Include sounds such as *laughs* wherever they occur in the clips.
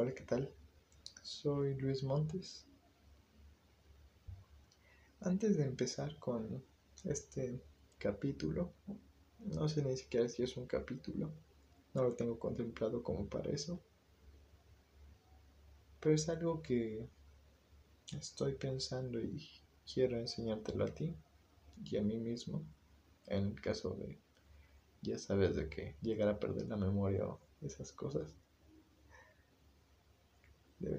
Hola, ¿qué tal? Soy Luis Montes. Antes de empezar con este capítulo, no sé ni siquiera si es un capítulo, no lo tengo contemplado como para eso, pero es algo que estoy pensando y quiero enseñártelo a ti y a mí mismo, en el caso de, ya sabes, de que llegar a perder la memoria o esas cosas.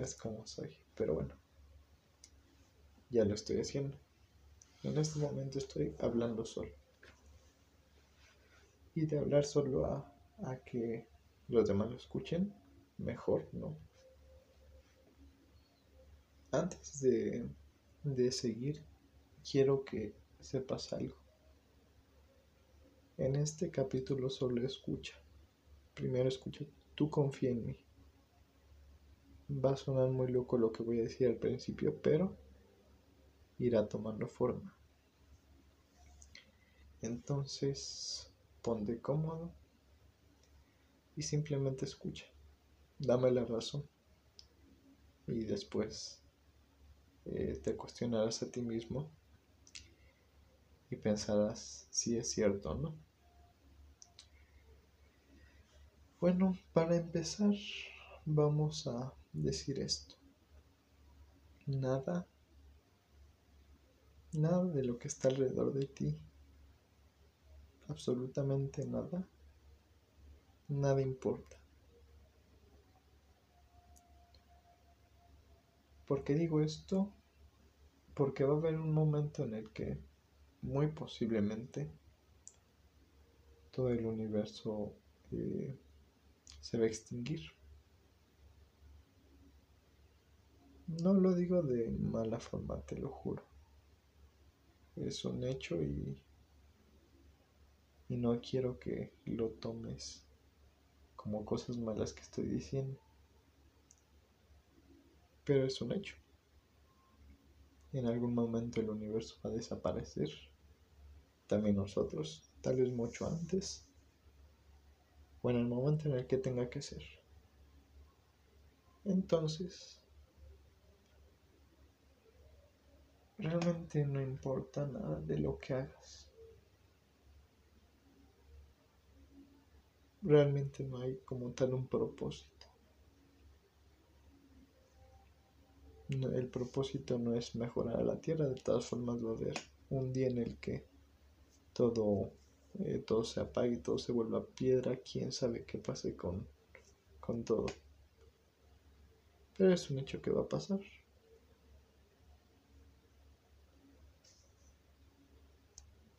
De veras como soy, pero bueno, ya lo estoy haciendo. En este momento estoy hablando solo. Y de hablar solo a, a que los demás lo escuchen, mejor, ¿no? Antes de, de seguir, quiero que sepas algo. En este capítulo solo escucha. Primero escucha, tú confía en mí. Va a sonar muy loco lo que voy a decir al principio, pero irá tomando forma. Entonces, ponte cómodo y simplemente escucha. Dame la razón. Y después eh, te cuestionarás a ti mismo y pensarás si es cierto o no. Bueno, para empezar, vamos a decir esto. Nada, nada de lo que está alrededor de ti, absolutamente nada, nada importa. ¿Por qué digo esto? Porque va a haber un momento en el que muy posiblemente todo el universo eh, se va a extinguir. No lo digo de mala forma, te lo juro. Es un hecho y, y no quiero que lo tomes como cosas malas que estoy diciendo. Pero es un hecho. En algún momento el universo va a desaparecer también nosotros, tal vez mucho antes, o en el momento en el que tenga que ser. Entonces, realmente no importa nada de lo que hagas. Realmente no hay como tal un propósito. el propósito no es mejorar a la tierra, de todas formas va a haber un día en el que todo, eh, todo se apague, todo se vuelva piedra, quién sabe qué pase con, con todo. Pero es un hecho que va a pasar.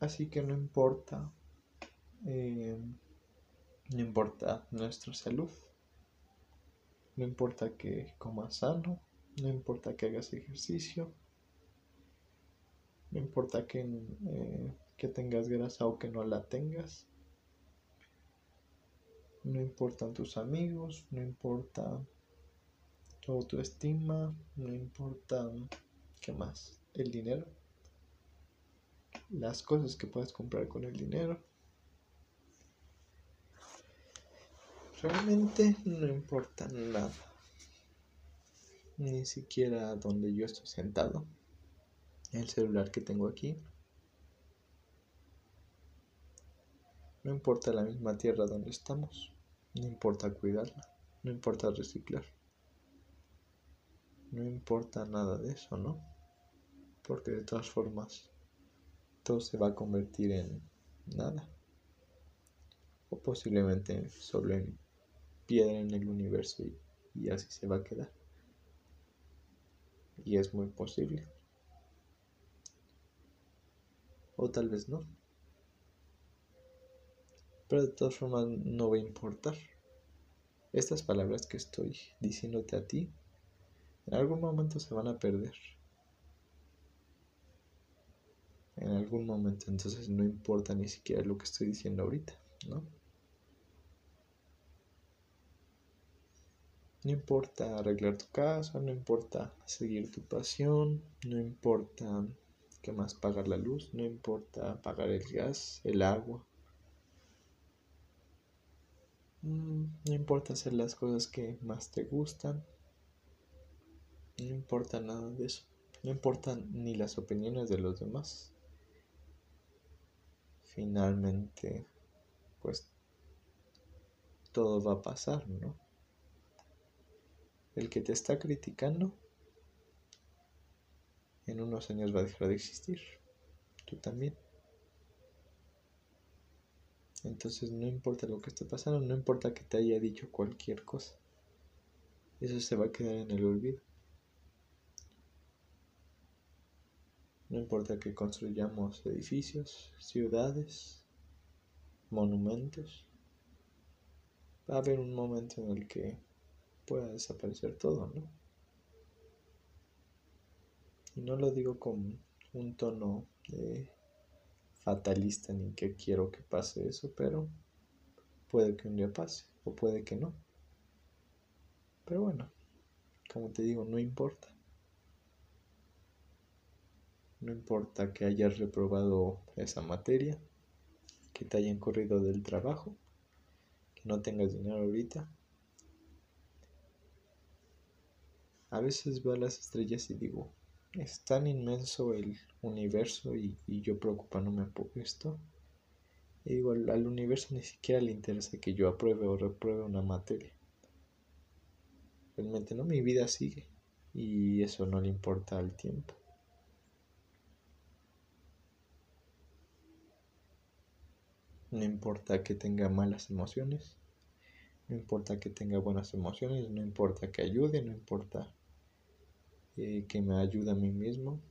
Así que no importa, eh, no importa nuestra salud, no importa que comas sano, no importa que hagas ejercicio, no importa que eh, que tengas grasa o que no la tengas. No importan tus amigos, no importa tu autoestima, no importa qué más, el dinero, las cosas que puedes comprar con el dinero. Realmente no importa nada, ni siquiera donde yo estoy sentado, el celular que tengo aquí. No importa la misma tierra donde estamos, no importa cuidarla, no importa reciclar. No importa nada de eso, ¿no? Porque de todas formas todo se va a convertir en nada. O posiblemente solo en piedra en el universo y, y así se va a quedar. Y es muy posible. O tal vez no pero de todas formas no va a importar. Estas palabras que estoy diciéndote a ti, en algún momento se van a perder. En algún momento, entonces no importa ni siquiera lo que estoy diciendo ahorita, ¿no? No importa arreglar tu casa, no importa seguir tu pasión, no importa qué más pagar la luz, no importa pagar el gas, el agua, Mm, no importa hacer las cosas que más te gustan. No importa nada de eso. No importan ni las opiniones de los demás. Finalmente, pues todo va a pasar, ¿no? El que te está criticando en unos años va a dejar de existir. Tú también. Entonces no importa lo que esté pasando, no importa que te haya dicho cualquier cosa. Eso se va a quedar en el olvido. No importa que construyamos edificios, ciudades, monumentos. Va a haber un momento en el que pueda desaparecer todo, ¿no? Y no lo digo con un tono fatalista ni que quiero que pase eso, pero puede que un día pase o puede que no. Pero bueno, como te digo, no importa. No importa que hayas reprobado esa materia, que te hayan corrido del trabajo, que no tengas dinero ahorita. A veces veo las estrellas y digo, es tan inmenso el universo y, yo preocupándome por esto. Y digo, al, al, universo ni siquiera le interesa que yo apruebe o repruebe una materia. Realmente no, mi vida sigue y eso no le importa al tiempo. No importa que tenga malas emociones, no importa que tenga buenas emociones, no importa que ayude, no importa eh, que me ayude a mí mismo.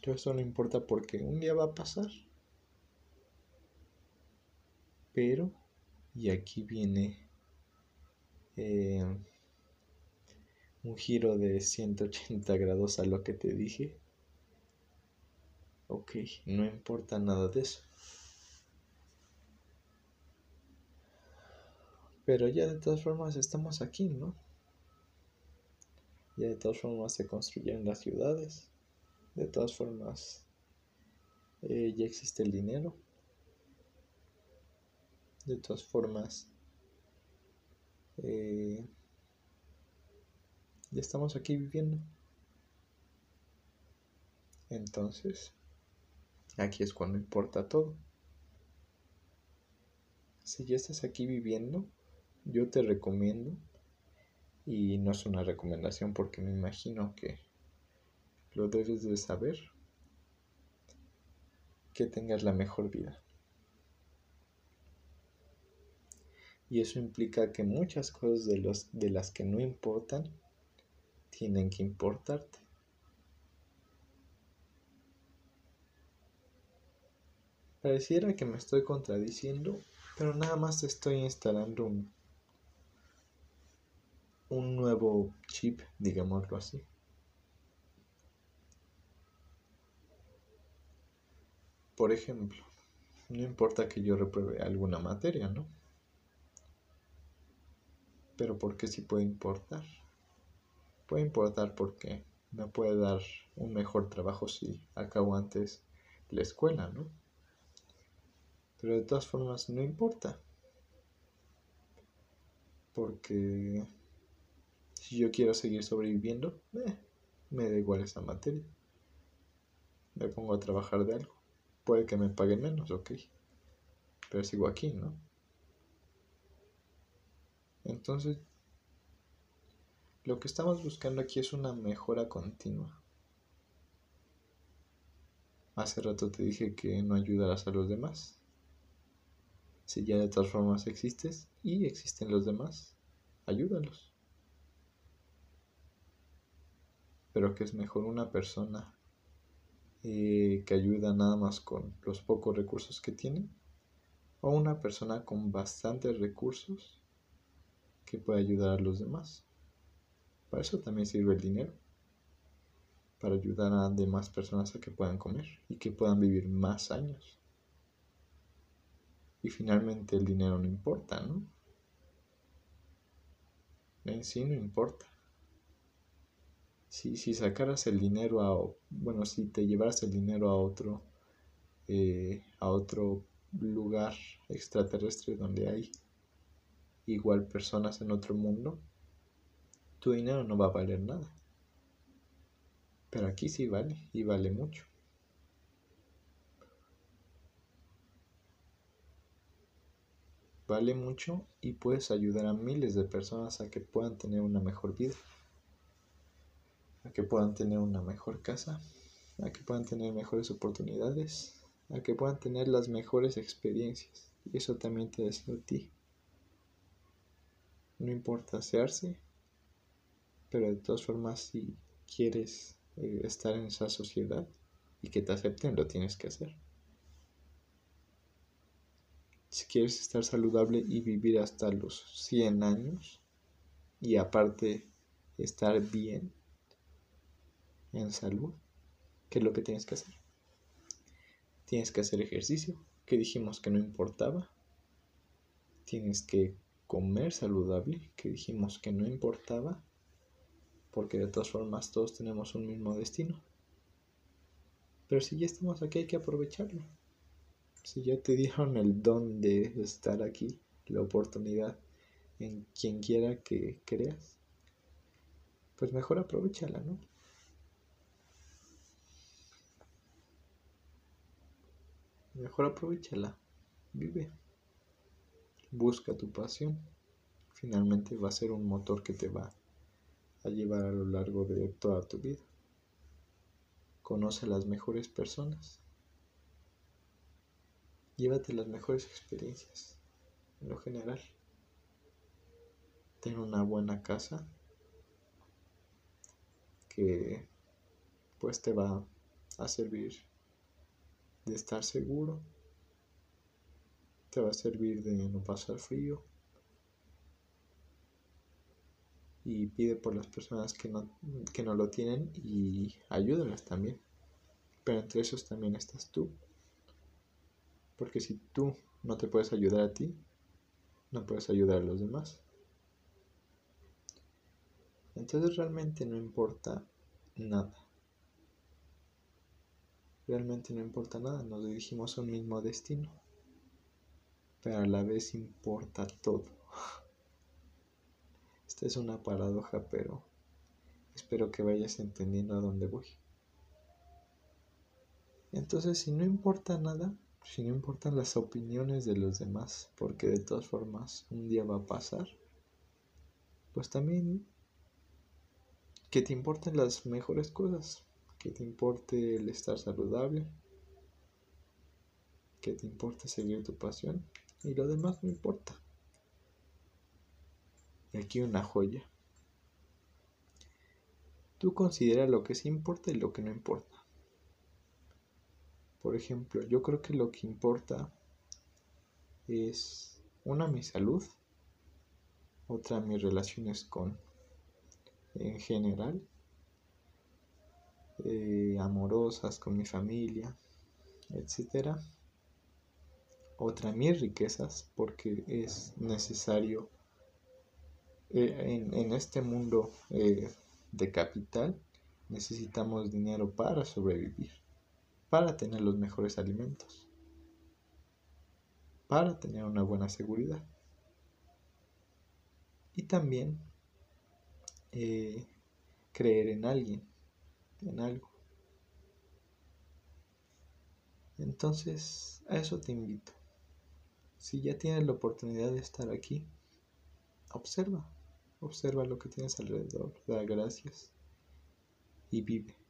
Todo eso no importa porque un día va a pasar. Pero, y aquí viene eh, un giro de 180 grados a lo que te dije. Ok, no importa nada de eso. Pero ya de todas formas estamos aquí, ¿no? Ya de todas formas se construyen las ciudades. De todas formas eh, ya existe el dinero. De todas formas eh, ya estamos aquí viviendo. Entonces, aquí es cuando importa todo. Si ya estás aquí viviendo, yo te recomiendo y no es una recomendación porque me imagino que lo debes de saber. Que tengas la mejor vida. Y eso implica que muchas cosas de, los, de las que no importan tienen que importarte. Pareciera que me estoy contradiciendo, pero nada más estoy instalando un un nuevo chip, digámoslo así. Por ejemplo, no importa que yo repruebe alguna materia, ¿no? Pero ¿por qué sí puede importar? Puede importar porque me puede dar un mejor trabajo si acabo antes la escuela, ¿no? Pero de todas formas no importa. Porque si yo quiero seguir sobreviviendo, eh, me da igual esa materia. Me pongo a trabajar de algo. Puede que me paguen menos, ok. Pero sigo aquí, ¿no? Entonces, lo que estamos buscando aquí es una mejora continua. Hace rato te dije que no ayudarás a los demás. Si ya de todas formas existes y existen los demás, ayúdalos. pero que es mejor una persona eh, que ayuda nada más con los pocos recursos que tiene o una persona con bastantes recursos que puede ayudar a los demás. Para eso también sirve el dinero, para ayudar a demás personas a que puedan comer y que puedan vivir más años. Y finalmente el dinero no importa, ¿no? En sí no importa si, si sacaras el dinero a, bueno, si te llevaras el dinero a otro, eh, a otro lugar extraterrestre donde hay igual personas en otro mundo, tu dinero no va a valer nada. Pero aquí sí vale y vale mucho. Vale mucho y puedes ayudar a miles de personas a que puedan tener una mejor vida, a que puedan tener una mejor casa, a que puedan tener mejores oportunidades, a que puedan tener las mejores experiencias. Y eso también te deseo a ti. No importa hacerse, pero de todas formas si quieres eh, estar en esa sociedad y que te acepten, lo tienes que hacer. Si quieres estar saludable y vivir hasta los 100 años y aparte estar bien en salud, ¿qué es lo que tienes que hacer? Tienes que hacer ejercicio, que dijimos que no importaba. Tienes que comer saludable, que dijimos que no importaba, porque de todas formas todos tenemos un mismo destino. Pero si ya estamos aquí hay que aprovecharlo. Si ya te dieron el don de estar aquí, la oportunidad en quien quiera que creas, pues mejor aprovechala, ¿no? Mejor aprovechala, vive, busca tu pasión. Finalmente va a ser un motor que te va a llevar a lo largo de toda tu vida. Conoce a las mejores personas. Llévate las mejores experiencias, en lo general. Ten una buena casa que pues te va a servir de estar seguro, te va a servir de no pasar frío y pide por las personas que no, que no lo tienen y ayúdalas también. Pero entre esos también estás tú. Porque si tú no te puedes ayudar a ti, no puedes ayudar a los demás. Entonces realmente no importa nada. Realmente no importa nada, nos dirigimos a un mismo destino, pero a la vez importa todo. *laughs* Esta es una paradoja, pero espero que vayas entendiendo a dónde voy. Entonces, si no importa nada, si no importan las opiniones de los demás, porque de todas formas un día va a pasar, pues también que te importen las mejores cosas, que te importe el estar saludable, que te importe seguir tu pasión y lo demás no importa. Y aquí una joya. Tú considera lo que sí importa y lo que no importa. Por ejemplo, yo creo que lo que importa es una mi salud, otra mis relaciones con en general eh, amorosas con mi familia, etcétera. Otra, mis riquezas, porque es necesario eh, en, este mundo eh, de capital, necesitamos dinero para sobrevivir, para tener los mejores alimentos, para tener una buena seguridad. Y también creer en alguien en algo. Entonces, a eso te invito. Si ya tienes la oportunidad de estar aquí, observa, observa lo que tienes alrededor, da gracias y vive.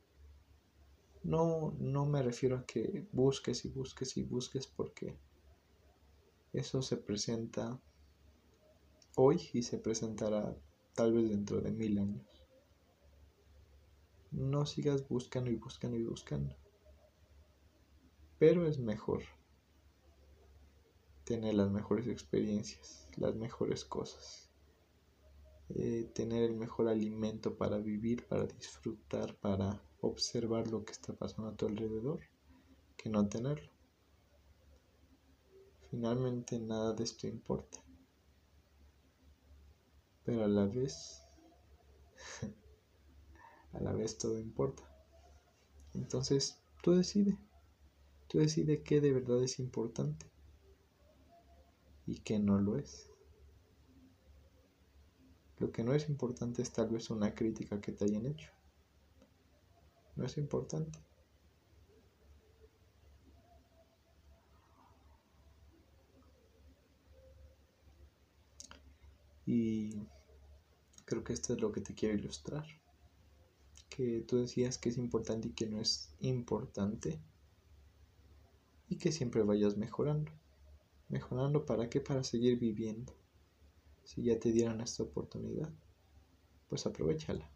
No, no me refiero a que busques y busques y busques porque eso se presenta hoy y se presentará tal vez dentro de mil años no sigas buscando y buscando y buscando. Pero es mejor tener las mejores experiencias, las mejores cosas. Eh, tener el mejor alimento para vivir, para disfrutar, para observar lo que está pasando a tu alrededor, que no tenerlo. Finalmente nada de esto importa. Pero a la vez *laughs* a la vez todo importa. Entonces, tú decide. Tú decide qué de verdad es importante. y qué no lo es. Lo que no es importante es tal vez una crítica que te hayan hecho. No es importante. Y creo que esto es lo que te quiero ilustrar. Que tú decías que es importante y que no es importante. Y que siempre vayas mejorando. ¿Mejorando para qué? Para seguir viviendo. Si ya te dieron esta oportunidad, pues aprovechala.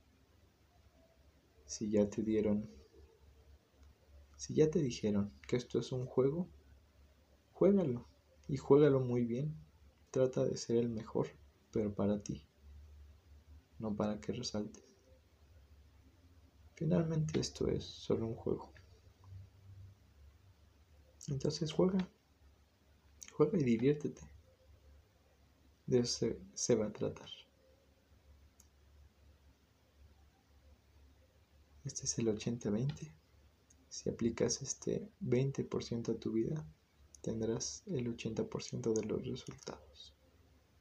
Si ya te dieron, si ya te dijeron que esto es un juego, juégalo y juégalo muy bien. Trata de ser el mejor, pero para ti, no para que resaltes. Finalmente esto es solo un juego. Entonces juega, juega y diviértete. De eso se, va a tratar. Este es el 80-20. Si aplicas este 20% a tu vida, tendrás el 80% de los resultados.